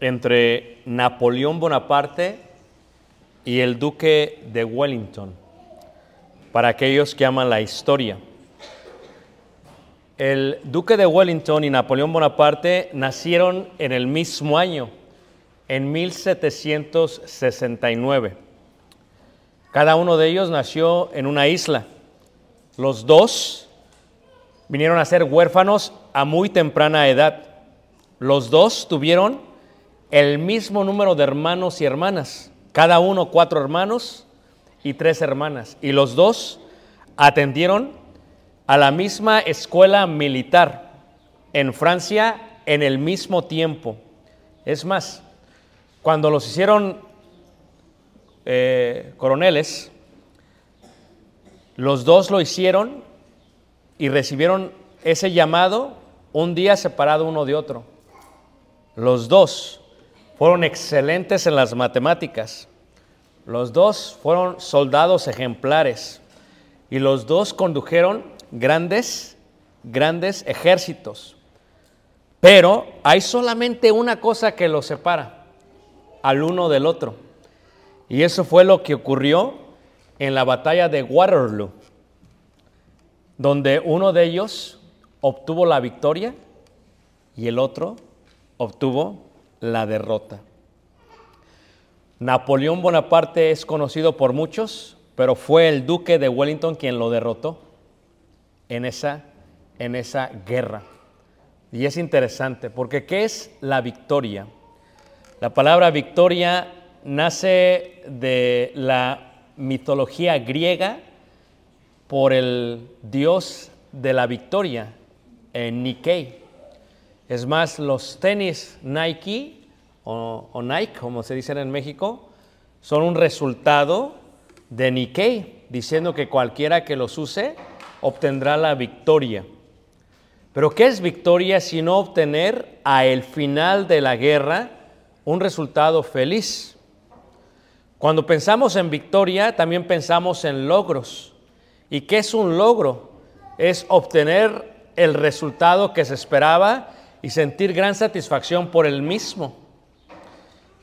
entre Napoleón Bonaparte y el duque de Wellington, para aquellos que aman la historia. El duque de Wellington y Napoleón Bonaparte nacieron en el mismo año, en 1769. Cada uno de ellos nació en una isla. Los dos vinieron a ser huérfanos a muy temprana edad. Los dos tuvieron el mismo número de hermanos y hermanas, cada uno cuatro hermanos y tres hermanas. Y los dos atendieron a la misma escuela militar en Francia en el mismo tiempo. Es más, cuando los hicieron eh, coroneles, los dos lo hicieron y recibieron ese llamado un día separado uno de otro. Los dos fueron excelentes en las matemáticas. Los dos fueron soldados ejemplares. Y los dos condujeron grandes, grandes ejércitos. Pero hay solamente una cosa que los separa al uno del otro. Y eso fue lo que ocurrió en la batalla de Waterloo, donde uno de ellos obtuvo la victoria y el otro obtuvo la derrota. Napoleón Bonaparte es conocido por muchos, pero fue el duque de Wellington quien lo derrotó en esa, en esa guerra. Y es interesante, porque ¿qué es la victoria? La palabra victoria nace de la mitología griega por el dios de la victoria, en Nikkei. Es más, los tenis Nike o, Nike, como se dicen en México, son un resultado de Nikkei, diciendo que cualquiera que los use obtendrá la victoria. Pero ¿qué es victoria sino obtener a el final de la guerra un resultado feliz? Cuando pensamos en victoria, también pensamos en logros. ¿Y qué es un logro? Es obtener el resultado que se esperaba y sentir gran satisfacción por el mismo.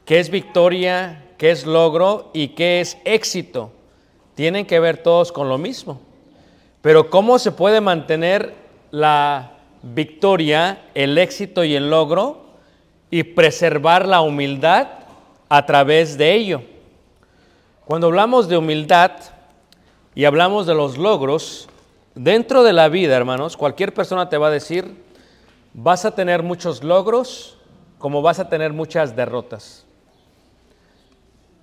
¿Qué es victoria? ¿Qué es logro? ¿Y qué es éxito? Tienen que ver todos con lo mismo. Pero ¿cómo se puede mantener la victoria, el éxito y el logro y preservar la humildad a través de ello? Cuando hablamos de humildad y hablamos de los logros, dentro de la vida, hermanos, cualquier persona te va a decir, vas a tener muchos logros como vas a tener muchas derrotas.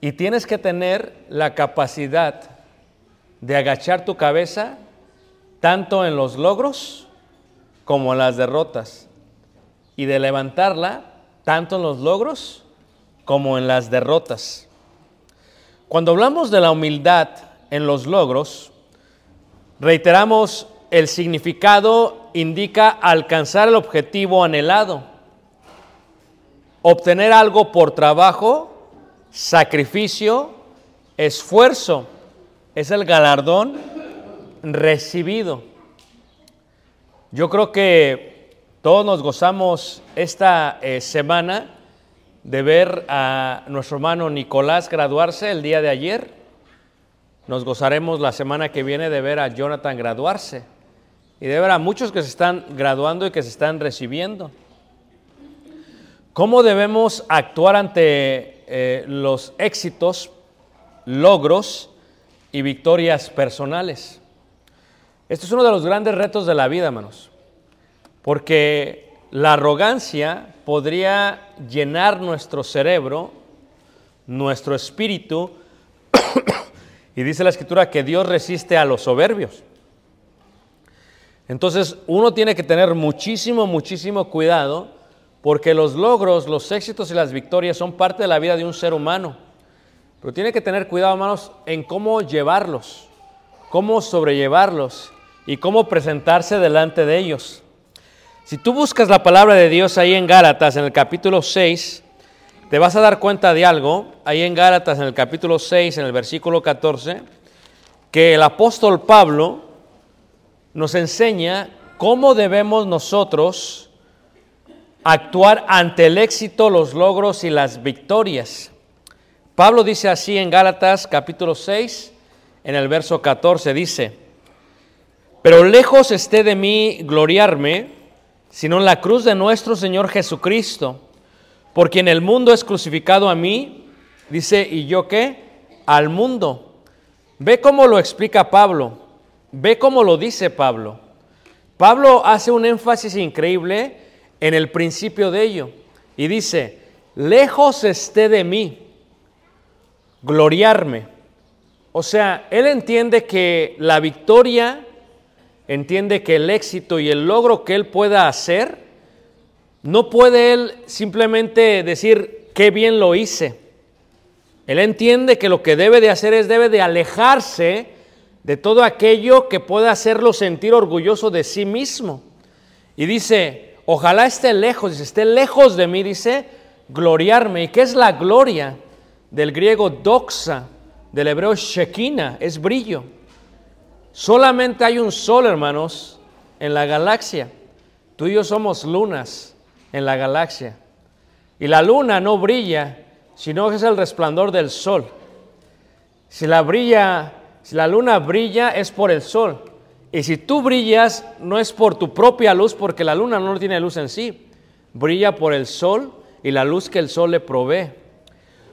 Y tienes que tener la capacidad de agachar tu cabeza tanto en los logros como en las derrotas. Y de levantarla tanto en los logros como en las derrotas. Cuando hablamos de la humildad en los logros, reiteramos el significado indica alcanzar el objetivo anhelado, obtener algo por trabajo, sacrificio, esfuerzo, es el galardón recibido. Yo creo que todos nos gozamos esta eh, semana de ver a nuestro hermano Nicolás graduarse el día de ayer. Nos gozaremos la semana que viene de ver a Jonathan graduarse y de ver a muchos que se están graduando y que se están recibiendo. ¿Cómo debemos actuar ante eh, los éxitos, logros y victorias personales? Esto es uno de los grandes retos de la vida, hermanos, porque la arrogancia podría llenar nuestro cerebro, nuestro espíritu, y dice la escritura que Dios resiste a los soberbios. Entonces uno tiene que tener muchísimo, muchísimo cuidado porque los logros, los éxitos y las victorias son parte de la vida de un ser humano. Pero tiene que tener cuidado, hermanos, en cómo llevarlos, cómo sobrellevarlos y cómo presentarse delante de ellos. Si tú buscas la palabra de Dios ahí en Gálatas, en el capítulo 6, te vas a dar cuenta de algo, ahí en Gálatas, en el capítulo 6, en el versículo 14, que el apóstol Pablo nos enseña cómo debemos nosotros actuar ante el éxito, los logros y las victorias. Pablo dice así en Gálatas capítulo 6, en el verso 14, dice, pero lejos esté de mí gloriarme, sino en la cruz de nuestro Señor Jesucristo, por quien el mundo es crucificado a mí, dice, ¿y yo qué? Al mundo. Ve cómo lo explica Pablo. Ve cómo lo dice Pablo. Pablo hace un énfasis increíble en el principio de ello y dice, lejos esté de mí gloriarme. O sea, él entiende que la victoria, entiende que el éxito y el logro que él pueda hacer, no puede él simplemente decir qué bien lo hice. Él entiende que lo que debe de hacer es debe de alejarse de todo aquello que pueda hacerlo sentir orgulloso de sí mismo. Y dice, ojalá esté lejos, dice, esté lejos de mí, dice, gloriarme. ¿Y qué es la gloria? Del griego doxa, del hebreo shekina, es brillo. Solamente hay un sol, hermanos, en la galaxia. Tú y yo somos lunas en la galaxia. Y la luna no brilla, sino que es el resplandor del sol. Si la brilla si la luna brilla es por el sol. Y si tú brillas no es por tu propia luz, porque la luna no tiene luz en sí. Brilla por el sol y la luz que el sol le provee.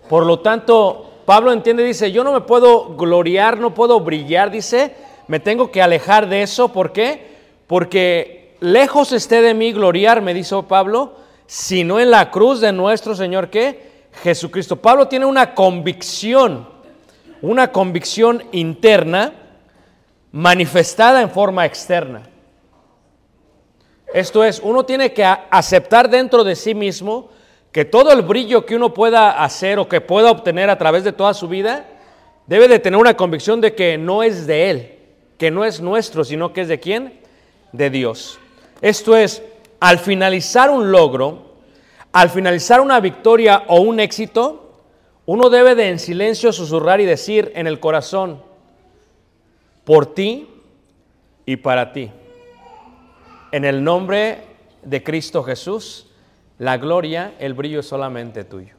Por lo tanto, Pablo entiende, dice, yo no me puedo gloriar, no puedo brillar, dice, me tengo que alejar de eso. ¿Por qué? Porque lejos esté de mí gloriar, me dice Pablo, sino en la cruz de nuestro Señor, ¿qué? Jesucristo. Pablo tiene una convicción una convicción interna manifestada en forma externa. Esto es, uno tiene que aceptar dentro de sí mismo que todo el brillo que uno pueda hacer o que pueda obtener a través de toda su vida, debe de tener una convicción de que no es de Él, que no es nuestro, sino que es de quién? De Dios. Esto es, al finalizar un logro, al finalizar una victoria o un éxito, uno debe de en silencio susurrar y decir en el corazón, por ti y para ti. En el nombre de Cristo Jesús, la gloria, el brillo es solamente tuyo.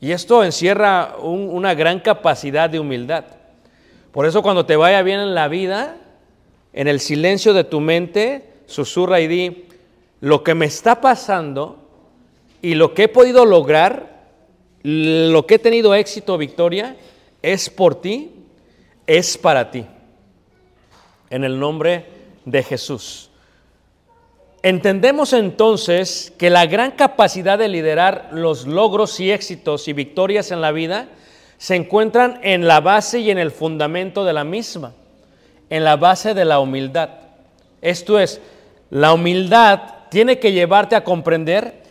Y esto encierra un- una gran capacidad de humildad. Por eso cuando te vaya bien en la vida, en el silencio de tu mente, susurra y di, lo que me está pasando y lo que he podido lograr, lo que he tenido éxito victoria, es por ti, es para ti. En el nombre de Jesús. Entendemos entonces que la gran capacidad de liderar los logros y éxitos y victorias en la vida se encuentran en la base y en el fundamento de la misma, en la base de la humildad. Esto es, la humildad tiene que llevarte a comprender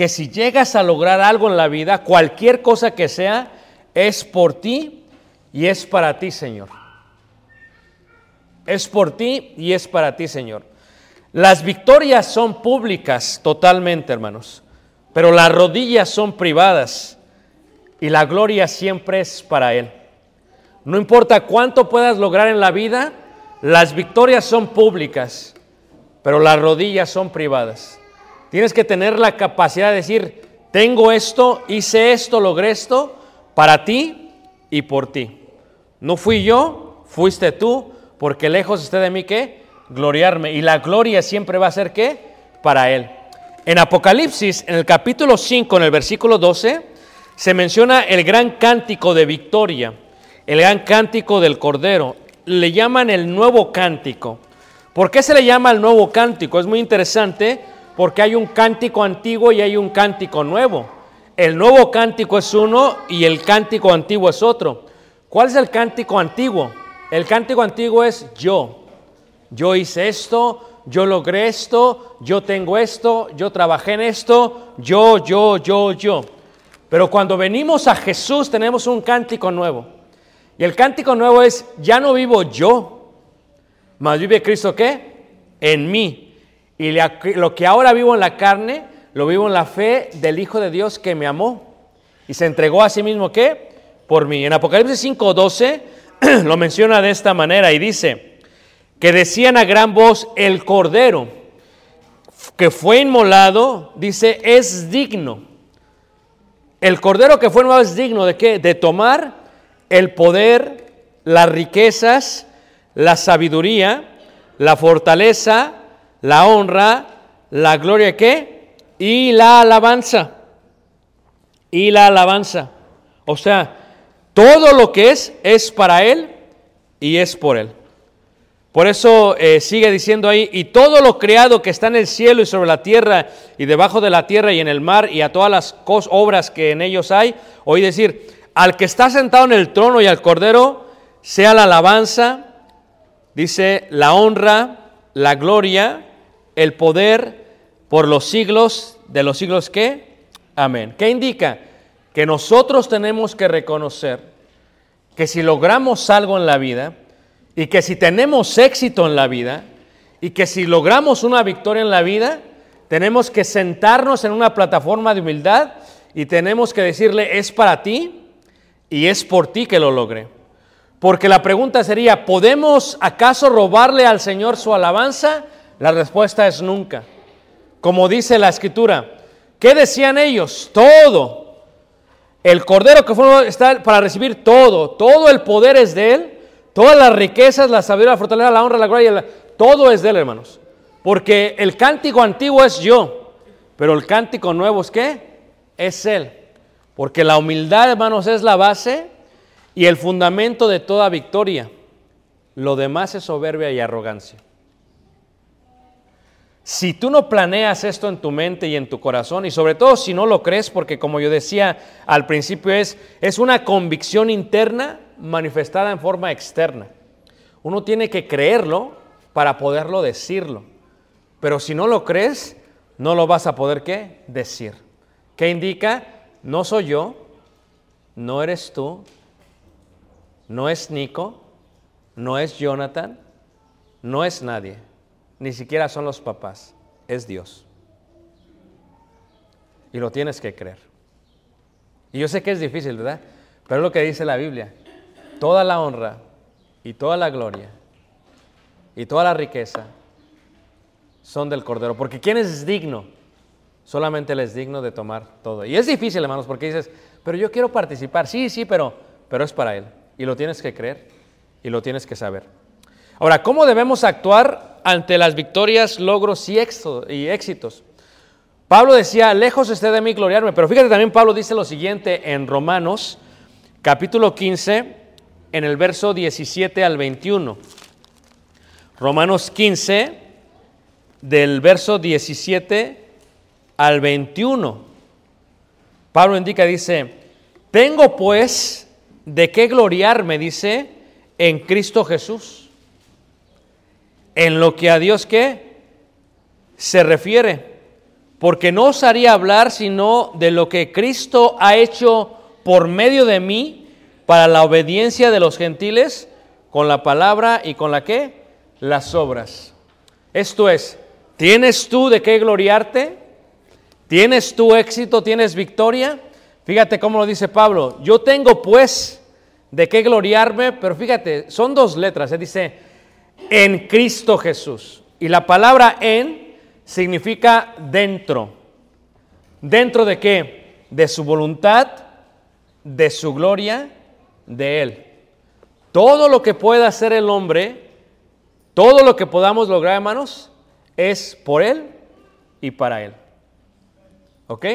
que si llegas a lograr algo en la vida, cualquier cosa que sea, es por ti y es para ti, Señor. Es por ti y es para ti, Señor. Las victorias son públicas totalmente, hermanos, pero las rodillas son privadas y la gloria siempre es para Él. No importa cuánto puedas lograr en la vida, las victorias son públicas, pero las rodillas son privadas. Tienes que tener la capacidad de decir, tengo esto, hice esto, logré esto, para ti y por ti. No fui yo, fuiste tú, porque lejos esté de mí que gloriarme. Y la gloria siempre va a ser qué? Para Él. En Apocalipsis, en el capítulo 5, en el versículo 12, se menciona el gran cántico de victoria, el gran cántico del Cordero. Le llaman el nuevo cántico. ¿Por qué se le llama el nuevo cántico? Es muy interesante porque hay un cántico antiguo y hay un cántico nuevo. El nuevo cántico es uno y el cántico antiguo es otro. ¿Cuál es el cántico antiguo? El cántico antiguo es yo. Yo hice esto, yo logré esto, yo tengo esto, yo trabajé en esto, yo, yo, yo, yo. Pero cuando venimos a Jesús tenemos un cántico nuevo. Y el cántico nuevo es, ya no vivo yo, mas vive Cristo qué? En mí. Y lo que ahora vivo en la carne, lo vivo en la fe del Hijo de Dios que me amó. Y se entregó a sí mismo qué? Por mí. En Apocalipsis 5.12 lo menciona de esta manera y dice, que decían a gran voz, el Cordero que fue inmolado, dice, es digno. El Cordero que fue inmolado es digno de qué? De tomar el poder, las riquezas, la sabiduría, la fortaleza, la honra, la gloria qué? Y la alabanza. Y la alabanza. O sea, todo lo que es es para Él y es por Él. Por eso eh, sigue diciendo ahí, y todo lo creado que está en el cielo y sobre la tierra y debajo de la tierra y en el mar y a todas las obras que en ellos hay, oí decir, al que está sentado en el trono y al cordero, sea la alabanza, dice, la honra, la gloria, el poder por los siglos de los siglos que, amén. ¿Qué indica? Que nosotros tenemos que reconocer que si logramos algo en la vida, y que si tenemos éxito en la vida y que si logramos una victoria en la vida, tenemos que sentarnos en una plataforma de humildad y tenemos que decirle, es para ti y es por ti que lo logré. Porque la pregunta sería, ¿podemos acaso robarle al Señor su alabanza? La respuesta es nunca. Como dice la escritura, ¿qué decían ellos? Todo. El cordero que fue para recibir todo, todo el poder es de él Todas las riquezas, la sabiduría, la fortaleza, la honra, la gloria, todo es de él, hermanos. Porque el cántico antiguo es yo, pero el cántico nuevo es qué? Es él. Porque la humildad, hermanos, es la base y el fundamento de toda victoria. Lo demás es soberbia y arrogancia. Si tú no planeas esto en tu mente y en tu corazón, y sobre todo si no lo crees, porque como yo decía al principio, es, es una convicción interna manifestada en forma externa. Uno tiene que creerlo para poderlo decirlo. Pero si no lo crees, no lo vas a poder qué? Decir. ¿Qué indica? No soy yo, no eres tú, no es Nico, no es Jonathan, no es nadie, ni siquiera son los papás, es Dios. Y lo tienes que creer. Y yo sé que es difícil, ¿verdad? Pero es lo que dice la Biblia. Toda la honra y toda la gloria y toda la riqueza son del Cordero. Porque ¿quién es digno? Solamente Él es digno de tomar todo. Y es difícil, hermanos, porque dices, pero yo quiero participar. Sí, sí, pero, pero es para Él. Y lo tienes que creer y lo tienes que saber. Ahora, ¿cómo debemos actuar ante las victorias, logros y, éxito- y éxitos? Pablo decía, lejos esté de mí gloriarme, pero fíjate también Pablo dice lo siguiente en Romanos capítulo 15, en el verso 17 al 21. Romanos 15, del verso 17 al 21. Pablo indica, dice, tengo pues de qué gloriarme, dice, en Cristo Jesús. En lo que a Dios qué se refiere. Porque no os haría hablar sino de lo que Cristo ha hecho por medio de mí para la obediencia de los gentiles con la palabra y con la qué? Las obras. Esto es, ¿tienes tú de qué gloriarte? ¿Tienes tu éxito? ¿Tienes victoria? Fíjate cómo lo dice Pablo. Yo tengo pues de qué gloriarme, pero fíjate, son dos letras. Él dice, en Cristo Jesús. Y la palabra en significa dentro. ¿Dentro de qué? De su voluntad, de su gloria, de Él. Todo lo que pueda hacer el hombre, todo lo que podamos lograr, hermanos, es por Él y para Él. ¿Ok?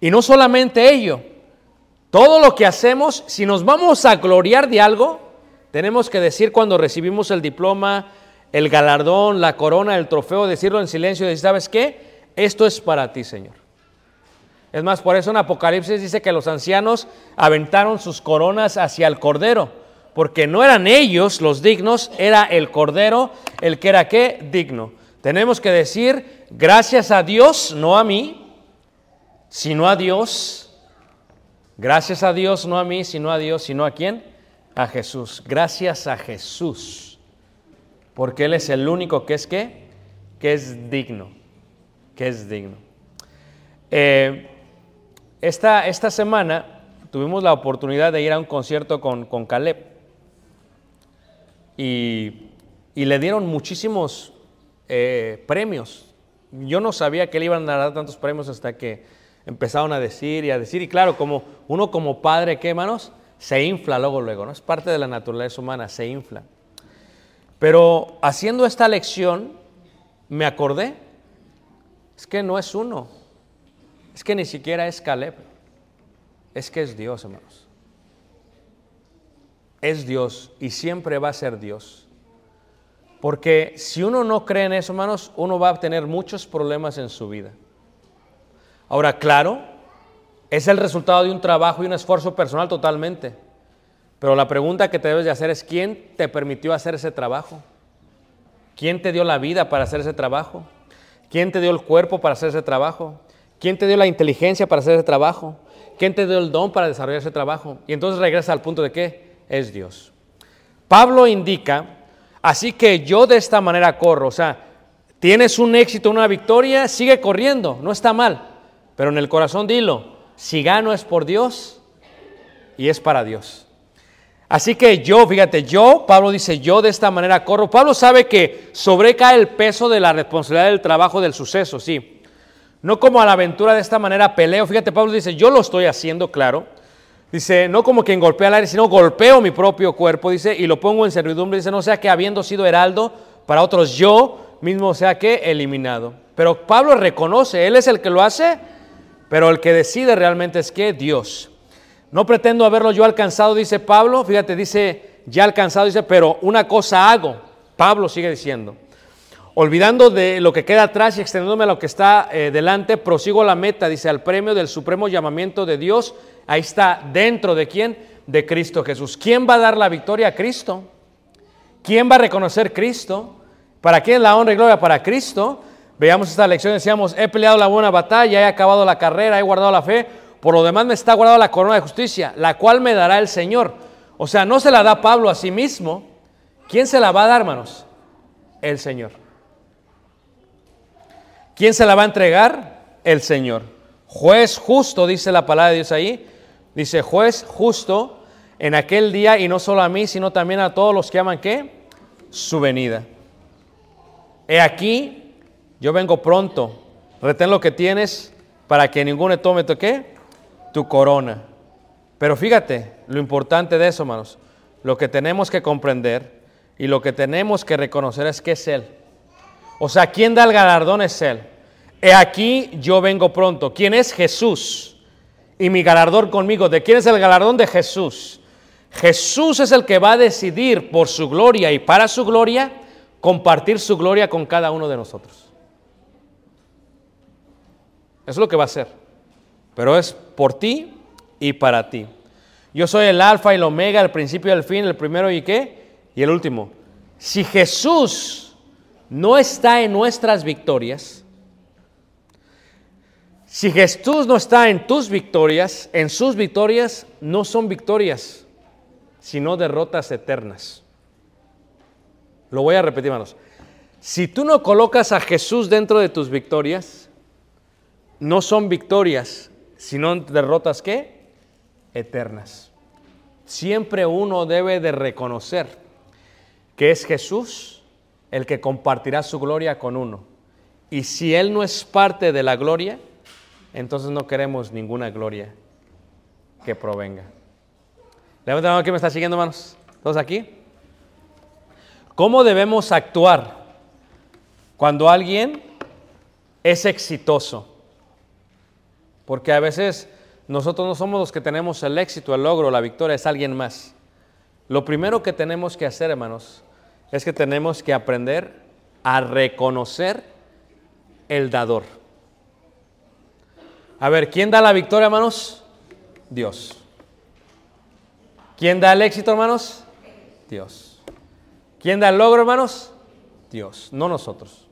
Y no solamente ello, todo lo que hacemos, si nos vamos a gloriar de algo, tenemos que decir cuando recibimos el diploma, el galardón, la corona, el trofeo, decirlo en silencio y decir, ¿sabes qué? Esto es para ti, Señor. Es más, por eso en Apocalipsis dice que los ancianos aventaron sus coronas hacia el Cordero, porque no eran ellos los dignos, era el Cordero el que era qué? Digno. Tenemos que decir, gracias a Dios, no a mí, sino a Dios. Gracias a Dios, no a mí, sino a Dios, sino a quién? A Jesús. Gracias a Jesús. Porque Él es el único que es qué? Que es digno. Que es digno. Eh, esta, esta semana tuvimos la oportunidad de ir a un concierto con, con Caleb. Y, y le dieron muchísimos eh, premios. Yo no sabía que le iban a dar tantos premios hasta que empezaron a decir y a decir. Y claro, como uno como padre, ¿qué hermanos? Se infla luego, luego, ¿no? Es parte de la naturaleza humana, se infla. Pero haciendo esta lección, me acordé, es que no es uno, es que ni siquiera es Caleb, es que es Dios, hermanos. Es Dios y siempre va a ser Dios. Porque si uno no cree en eso, hermanos, uno va a tener muchos problemas en su vida. Ahora, claro, es el resultado de un trabajo y un esfuerzo personal totalmente. Pero la pregunta que te debes de hacer es, ¿quién te permitió hacer ese trabajo? ¿Quién te dio la vida para hacer ese trabajo? ¿Quién te dio el cuerpo para hacer ese trabajo? ¿Quién te dio la inteligencia para hacer ese trabajo? ¿Quién te dio el don para desarrollar ese trabajo? Y entonces regresa al punto de que es Dios. Pablo indica, así que yo de esta manera corro, o sea, tienes un éxito, una victoria, sigue corriendo, no está mal, pero en el corazón dilo, si gano es por Dios y es para Dios. Así que yo, fíjate, yo, Pablo dice, yo de esta manera corro. Pablo sabe que sobrecae el peso de la responsabilidad del trabajo del suceso, sí. No como a la aventura de esta manera peleo. Fíjate, Pablo dice, yo lo estoy haciendo, claro. Dice, no como quien golpea al aire, sino golpeo mi propio cuerpo, dice, y lo pongo en servidumbre. Dice, no sea que habiendo sido heraldo para otros, yo mismo sea que eliminado. Pero Pablo reconoce, él es el que lo hace, pero el que decide realmente es que Dios. No pretendo haberlo yo alcanzado, dice Pablo. Fíjate, dice, ya alcanzado, dice, pero una cosa hago. Pablo sigue diciendo. Olvidando de lo que queda atrás y extendiéndome a lo que está eh, delante, prosigo la meta, dice, al premio del supremo llamamiento de Dios. Ahí está, dentro de quién? De Cristo Jesús. ¿Quién va a dar la victoria a Cristo? ¿Quién va a reconocer Cristo? ¿Para quién la honra y gloria? Para Cristo. Veíamos esta lección, decíamos, he peleado la buena batalla, he acabado la carrera, he guardado la fe, por lo demás me está guardada la corona de justicia, la cual me dará el Señor. O sea, no se la da Pablo a sí mismo. ¿Quién se la va a dar, hermanos? El Señor. ¿Quién se la va a entregar? El Señor. Juez justo, dice la palabra de Dios ahí. Dice, juez justo en aquel día, y no solo a mí, sino también a todos los que aman qué? Su venida. He aquí, yo vengo pronto. Retén lo que tienes para que ninguno tome tu qué? Tu corona. Pero fíjate lo importante de eso, hermanos. Lo que tenemos que comprender y lo que tenemos que reconocer es que es Él. O sea, ¿quién da el galardón es Él? He aquí yo vengo pronto. ¿Quién es Jesús? Y mi galardón conmigo. ¿De quién es el galardón? De Jesús. Jesús es el que va a decidir por su gloria y para su gloria compartir su gloria con cada uno de nosotros. Es lo que va a hacer. Pero es por ti y para ti. Yo soy el alfa y el omega, el principio y el fin, el primero y qué, y el último. Si Jesús no está en nuestras victorias, si Jesús no está en tus victorias, en sus victorias no son victorias, sino derrotas eternas. Lo voy a repetir, hermanos. Si tú no colocas a Jesús dentro de tus victorias, no son victorias, sino derrotas qué? Eternas. Siempre uno debe de reconocer que es Jesús el que compartirá su gloria con uno. Y si Él no es parte de la gloria, entonces no queremos ninguna gloria que provenga. Levanten la mano que me está siguiendo, hermanos. ¿Todos aquí? ¿Cómo debemos actuar cuando alguien es exitoso? Porque a veces nosotros no somos los que tenemos el éxito, el logro, la victoria, es alguien más. Lo primero que tenemos que hacer, hermanos, es que tenemos que aprender a reconocer el dador. A ver, ¿quién da la victoria, hermanos? Dios. ¿Quién da el éxito, hermanos? Dios. ¿Quién da el logro, hermanos? Dios, no nosotros.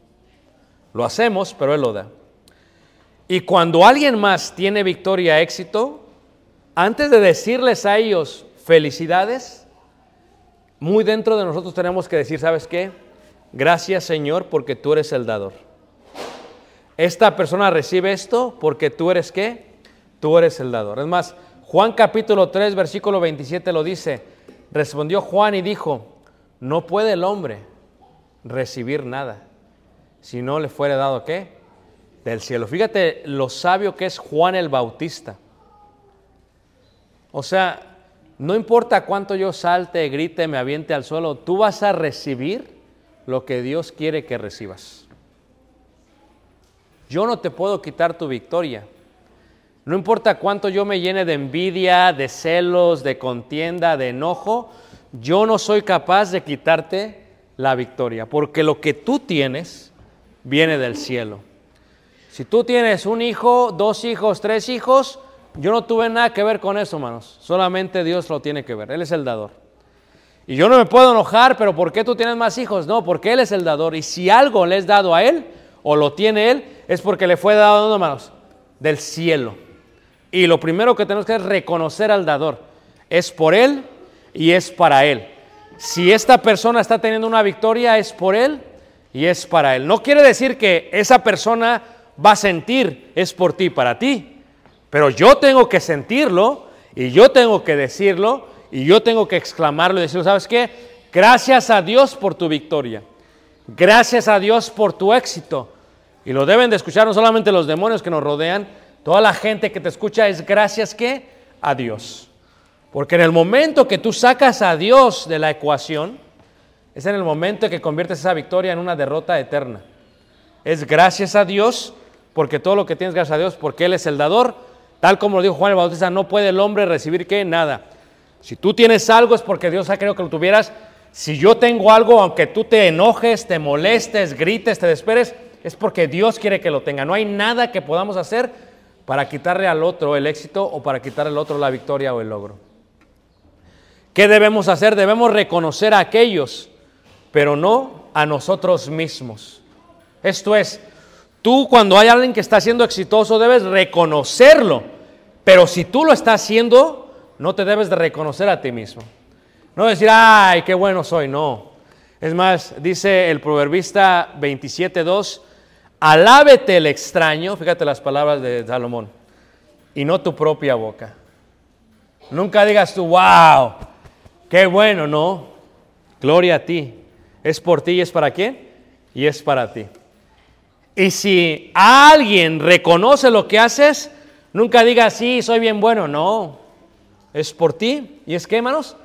Lo hacemos, pero Él lo da. Y cuando alguien más tiene victoria, éxito, antes de decirles a ellos felicidades, muy dentro de nosotros tenemos que decir, ¿sabes qué? Gracias Señor porque tú eres el dador. Esta persona recibe esto porque tú eres qué? Tú eres el dador. Es más, Juan capítulo 3, versículo 27 lo dice. Respondió Juan y dijo, no puede el hombre recibir nada si no le fuere dado qué? Del cielo. Fíjate lo sabio que es Juan el Bautista. O sea, no importa cuánto yo salte, grite, me aviente al suelo, tú vas a recibir lo que Dios quiere que recibas. Yo no te puedo quitar tu victoria. No importa cuánto yo me llene de envidia, de celos, de contienda, de enojo, yo no soy capaz de quitarte la victoria, porque lo que tú tienes viene del cielo. Si tú tienes un hijo, dos hijos, tres hijos, yo no tuve nada que ver con eso, hermanos. Solamente Dios lo tiene que ver. Él es el dador. Y yo no me puedo enojar, pero ¿por qué tú tienes más hijos? No, porque Él es el dador. Y si algo le es dado a Él, o lo tiene Él, es porque le fue dado, hermanos, del cielo. Y lo primero que tenemos que hacer es reconocer al dador. Es por Él y es para Él. Si esta persona está teniendo una victoria, es por Él y es para Él. No quiere decir que esa persona va a sentir, es por ti, para ti. Pero yo tengo que sentirlo y yo tengo que decirlo y yo tengo que exclamarlo y decirlo, ¿sabes qué? Gracias a Dios por tu victoria. Gracias a Dios por tu éxito. Y lo deben de escuchar no solamente los demonios que nos rodean, toda la gente que te escucha es gracias a Dios. Porque en el momento que tú sacas a Dios de la ecuación, es en el momento que conviertes esa victoria en una derrota eterna. Es gracias a Dios, porque todo lo que tienes gracias a Dios, porque Él es el dador, tal como lo dijo Juan el Bautista, no puede el hombre recibir que nada. Si tú tienes algo es porque Dios ha querido que lo tuvieras. Si yo tengo algo, aunque tú te enojes, te molestes, grites, te desesperes, es porque Dios quiere que lo tenga. No hay nada que podamos hacer para quitarle al otro el éxito o para quitarle al otro la victoria o el logro. ¿Qué debemos hacer? Debemos reconocer a aquellos, pero no a nosotros mismos. Esto es, tú cuando hay alguien que está siendo exitoso debes reconocerlo. Pero si tú lo estás haciendo, no te debes de reconocer a ti mismo. No decir, ay, qué bueno soy, no. Es más, dice el proverbista 27.2, alábete el extraño, fíjate las palabras de Salomón, y no tu propia boca. Nunca digas tú, wow, qué bueno, no. Gloria a ti. Es por ti y es para quién? Y es para ti. Y si alguien reconoce lo que haces, nunca digas, sí, soy bien bueno. No, es por ti. ¿Y es que, hermanos?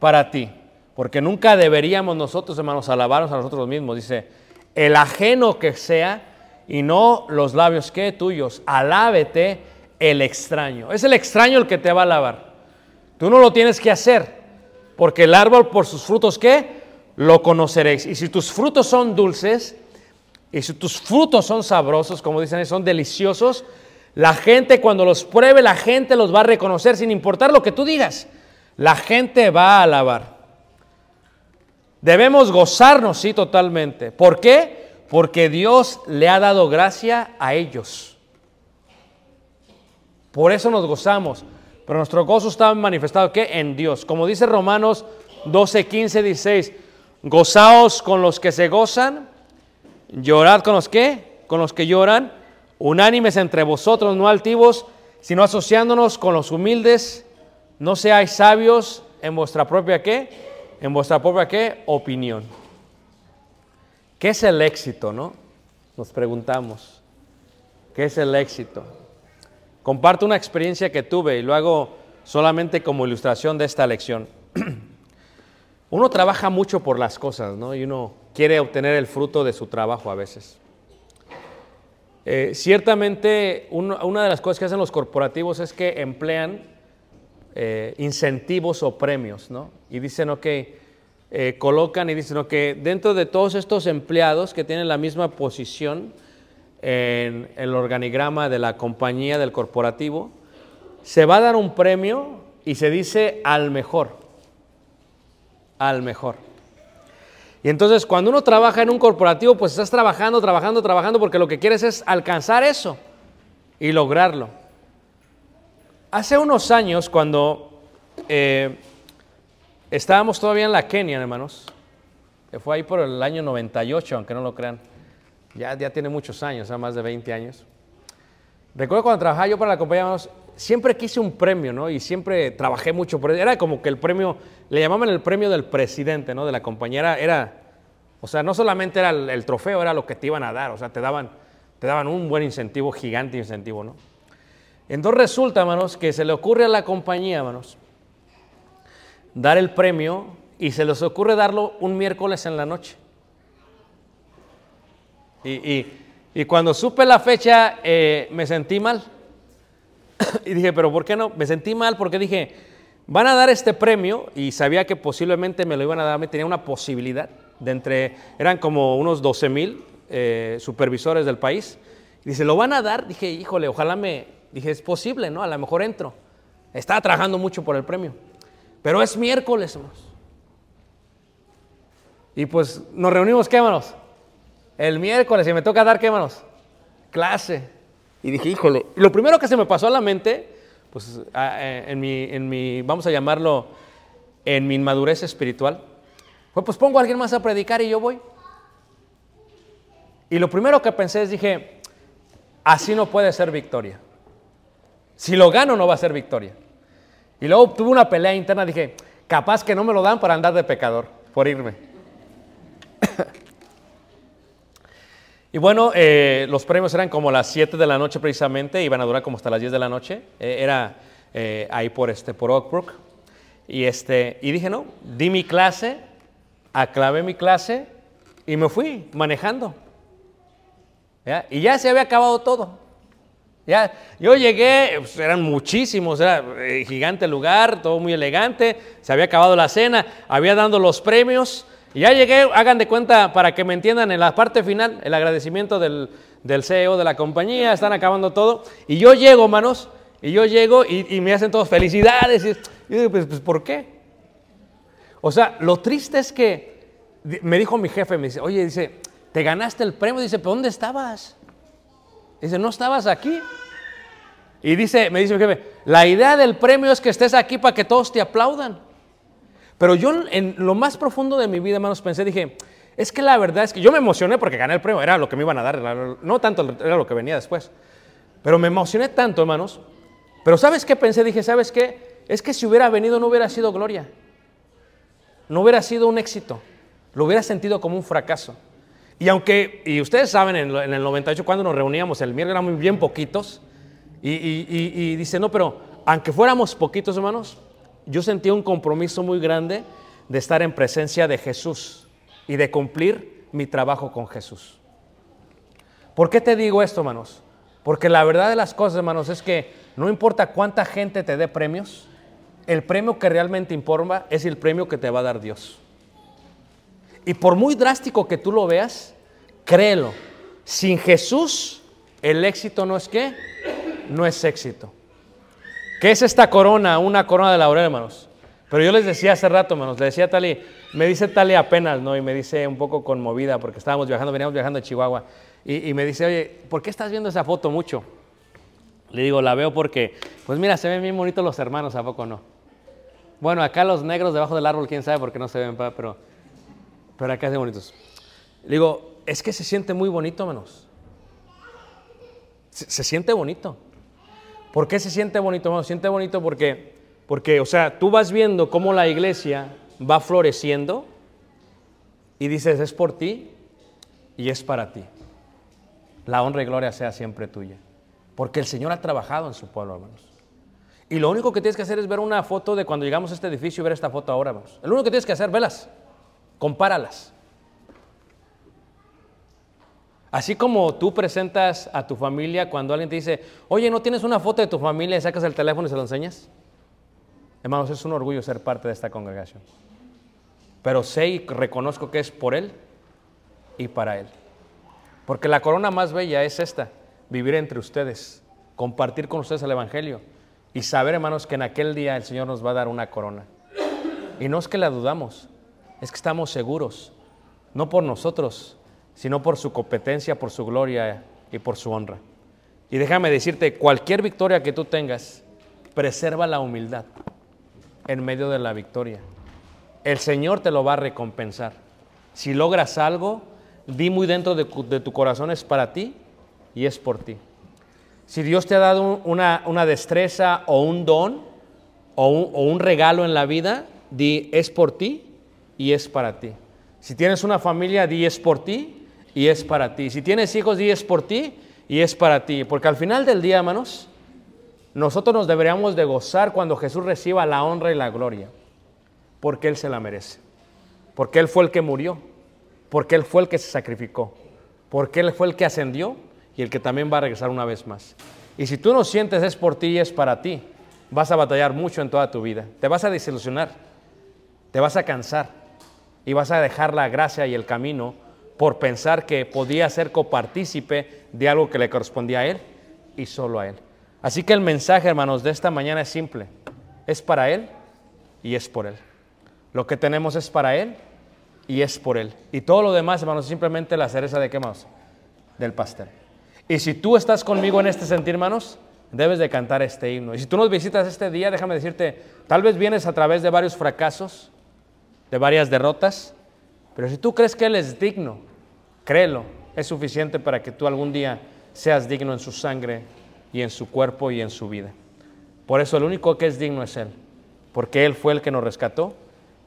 Para ti. Porque nunca deberíamos nosotros, hermanos, alabarnos a nosotros mismos. Dice, el ajeno que sea y no los labios que tuyos. Alábete el extraño. Es el extraño el que te va a alabar. Tú no lo tienes que hacer. Porque el árbol por sus frutos, ¿qué? Lo conoceréis. Y si tus frutos son dulces, y si tus frutos son sabrosos, como dicen, son deliciosos, la gente cuando los pruebe, la gente los va a reconocer sin importar lo que tú digas. La gente va a alabar. Debemos gozarnos, sí, totalmente. ¿Por qué? Porque Dios le ha dado gracia a ellos. Por eso nos gozamos. Pero nuestro gozo está manifestado ¿qué? en Dios. Como dice Romanos 12, 15, 16, gozaos con los que se gozan, llorad con los que, con los que lloran, unánimes entre vosotros, no altivos, sino asociándonos con los humildes, no seáis sabios en vuestra propia qué, en vuestra propia qué, opinión. ¿Qué es el éxito, no? Nos preguntamos. ¿Qué es el éxito? Comparto una experiencia que tuve y lo hago solamente como ilustración de esta lección. Uno trabaja mucho por las cosas, ¿no? Y uno quiere obtener el fruto de su trabajo a veces. Eh, ciertamente, una de las cosas que hacen los corporativos es que emplean eh, incentivos o premios, ¿no? Y dicen, ok, eh, colocan y dicen, ok, dentro de todos estos empleados que tienen la misma posición en el organigrama de la compañía, del corporativo, se va a dar un premio y se dice al mejor, al mejor. Y entonces cuando uno trabaja en un corporativo, pues estás trabajando, trabajando, trabajando, porque lo que quieres es alcanzar eso y lograrlo. Hace unos años, cuando eh, estábamos todavía en la Kenia, hermanos, que fue ahí por el año 98, aunque no lo crean, ya, ya tiene muchos años, ya más de 20 años. Recuerdo cuando trabajaba yo para la compañía, hermanos, siempre quise un premio, ¿no? Y siempre trabajé mucho por Era como que el premio, le llamaban el premio del presidente, ¿no? De la compañía. Era, o sea, no solamente era el, trofeo, era lo que te iban a dar. O sea, te daban, te daban un buen incentivo, gigante incentivo, ¿no? Entonces resulta, hermanos, que se le ocurre a la compañía, hermanos, dar el premio y se les ocurre darlo un miércoles en la noche. Y, y- y cuando supe la fecha, eh, me sentí mal. y dije, pero ¿por qué no? Me sentí mal porque dije, van a dar este premio y sabía que posiblemente me lo iban a dar, me tenía una posibilidad de entre, eran como unos 12 mil eh, supervisores del país. Dice, ¿lo van a dar? Dije, híjole, ojalá me, dije, es posible, ¿no? A lo mejor entro. Estaba trabajando mucho por el premio. Pero es miércoles, hermanos. Y pues nos reunimos, ¿qué, hermanos? El miércoles y me toca dar, ¿qué, hermanos? Clase. Y dije, híjole. Lo primero que se me pasó a la mente, pues a- eh, en, mi, en mi, vamos a llamarlo, en mi inmadurez espiritual, fue pues pongo a alguien más a predicar y yo voy. Y lo primero que pensé es, dije, así no puede ser victoria. Si lo gano no va a ser victoria. Y luego tuve una pelea interna, dije, capaz que no me lo dan para andar de pecador, por irme. Y bueno, eh, los premios eran como las 7 de la noche precisamente, iban a durar como hasta las 10 de la noche. Eh, era eh, ahí por, este, por Oak Brook. Y, este, y dije, no, di mi clase, aclavé mi clase y me fui manejando. Y ya se había acabado todo. Ya, yo llegué, pues, eran muchísimos, era eh, gigante el lugar, todo muy elegante, se había acabado la cena, había dando los premios, y ya llegué, hagan de cuenta, para que me entiendan, en la parte final, el agradecimiento del, del CEO de la compañía, están acabando todo, y yo llego, manos, y yo llego y, me hacen todos felicidades, y, y digo, pues, pues, ¿por qué? O sea, lo triste es que, me dijo mi jefe, me dice, oye, dice, te ganaste el premio, dice, ¿pero dónde estabas? Dice, ¿no estabas aquí? Y dice, me dice mi jefe, la idea del premio es que estés aquí para que todos te aplaudan. Pero yo en lo más profundo de mi vida, hermanos, pensé, dije, es que la verdad es que yo me emocioné porque gané el premio, era lo que me iban a dar, no tanto era lo que venía después. Pero me emocioné tanto, hermanos. Pero ¿sabes qué pensé? Dije, ¿sabes qué? Es que si hubiera venido no hubiera sido gloria. No hubiera sido un éxito. Lo hubiera sentido como un fracaso. Y aunque, y ustedes saben, en, el 98 cuando nos reuníamos, el miércoles éramos bien poquitos. Y, y- y- y dice, no, pero aunque fuéramos poquitos, hermanos, yo sentía un compromiso muy grande de estar en presencia de Jesús y de cumplir mi trabajo con Jesús. ¿Por qué te digo esto, hermanos? Porque la verdad de las cosas, hermanos, es que no importa cuánta gente te dé premios, el premio que realmente importa es el premio que te va a dar Dios. Y por muy drástico que tú lo veas, créelo, sin Jesús el éxito no es qué, no es éxito. ¿Qué es esta corona? Una corona de laurel, hermanos. Pero yo les decía hace rato, hermanos, le decía a Tali, me dice Tali apenas, ¿no? Y me dice un poco conmovida porque estábamos viajando, veníamos viajando a Chihuahua. Y, me dice, oye, ¿por qué estás viendo esa foto mucho? Le digo, la veo porque, pues mira, se ven bien bonitos los hermanos, ¿a poco no? Bueno, acá los negros debajo del árbol, quién sabe por qué no se ven, pero, pero acá se ven bonitos. Le digo, es que se siente muy bonito, hermanos. Se siente bonito. ¿Por qué se siente bonito, hermano? Se siente bonito porque, porque, o sea, tú vas viendo cómo la iglesia va floreciendo y dices, es por ti y es para ti. La honra y gloria sea siempre tuya. Porque el Señor ha trabajado en su pueblo, hermanos. Y lo único que tienes que hacer es ver una foto de cuando llegamos a este edificio y ver esta foto ahora, hermanos. Lo único que tienes que hacer, velas, compáralas. Así como tú presentas a tu familia cuando alguien te dice, oye, ¿no tienes una foto de tu familia y sacas el teléfono y se lo enseñas? Hermanos, es un orgullo ser parte de esta congregación. Pero sé y reconozco que es por Él y para Él. Porque la corona más bella es esta, vivir entre ustedes, compartir con ustedes el Evangelio y saber, hermanos, que en aquel día el Señor nos va a dar una corona. Y no es que la dudamos, es que estamos seguros, no por nosotros, sino por su competencia, por su gloria y por su honra. Y déjame decirte, cualquier victoria que tú tengas, preserva la humildad en medio de la victoria. El Señor te lo va a recompensar. Si logras algo, di muy dentro de, tu corazón es para ti y es por ti. Si Dios te ha dado un- una, una destreza o un don o un, o un regalo en la vida, di es por ti y es para ti. Si tienes una familia, di es por ti y es para ti. Si tienes hijos, di es por ti y es para ti. Porque al final del día, hermanos, nosotros nos deberíamos de gozar cuando Jesús reciba la honra y la gloria, porque Él se la merece, porque Él fue el que murió, porque Él fue el que se sacrificó, porque Él fue el que ascendió y el que también va a regresar una vez más. Y si tú no sientes es por ti y es para ti, vas a batallar mucho en toda tu vida, te vas a desilusionar, te vas a cansar. Y vas a dejar la gracia y el camino por pensar que podía ser copartícipe de algo que le correspondía a Él y solo a Él. Así que el mensaje, hermanos, de esta mañana es simple. Es para Él y es por Él. Lo que tenemos es para Él y es por Él. Y todo lo demás, hermanos, es simplemente la cereza de qué más? Del pastel. Y si tú estás conmigo en este sentir, hermanos, debes de cantar este himno. Y si tú nos visitas este día, déjame decirte, tal vez vienes a través de varios fracasos, de varias derrotas, pero si tú crees que Él es digno, créelo, es suficiente para que tú algún día seas digno en su sangre y en su cuerpo y en su vida. Por eso el único que es digno es Él, porque Él fue el que nos rescató,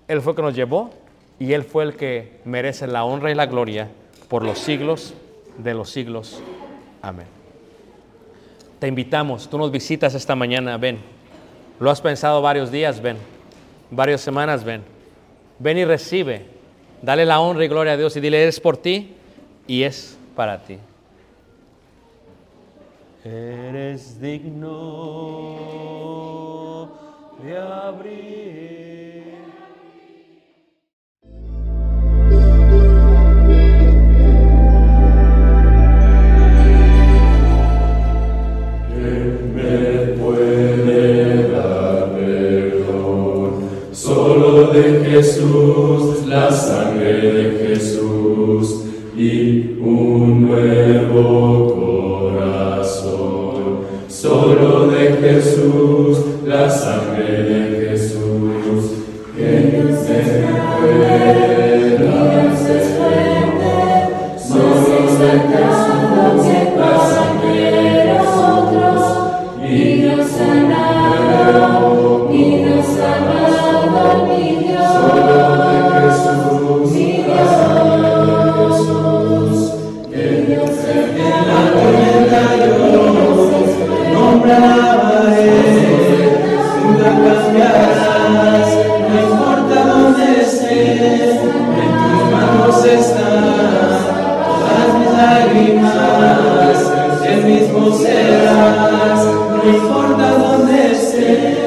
Él fue el que nos llevó y Él fue el que merece la honra y la gloria por los siglos de los siglos. Amén. Te invitamos, tú nos visitas esta mañana, ven. Lo has pensado varios días, ven. Varias semanas, ven. Ven y recibe. Dale la honra y gloria a Dios y dile, es por ti y es para ti. Eres digno de abrir. Dónde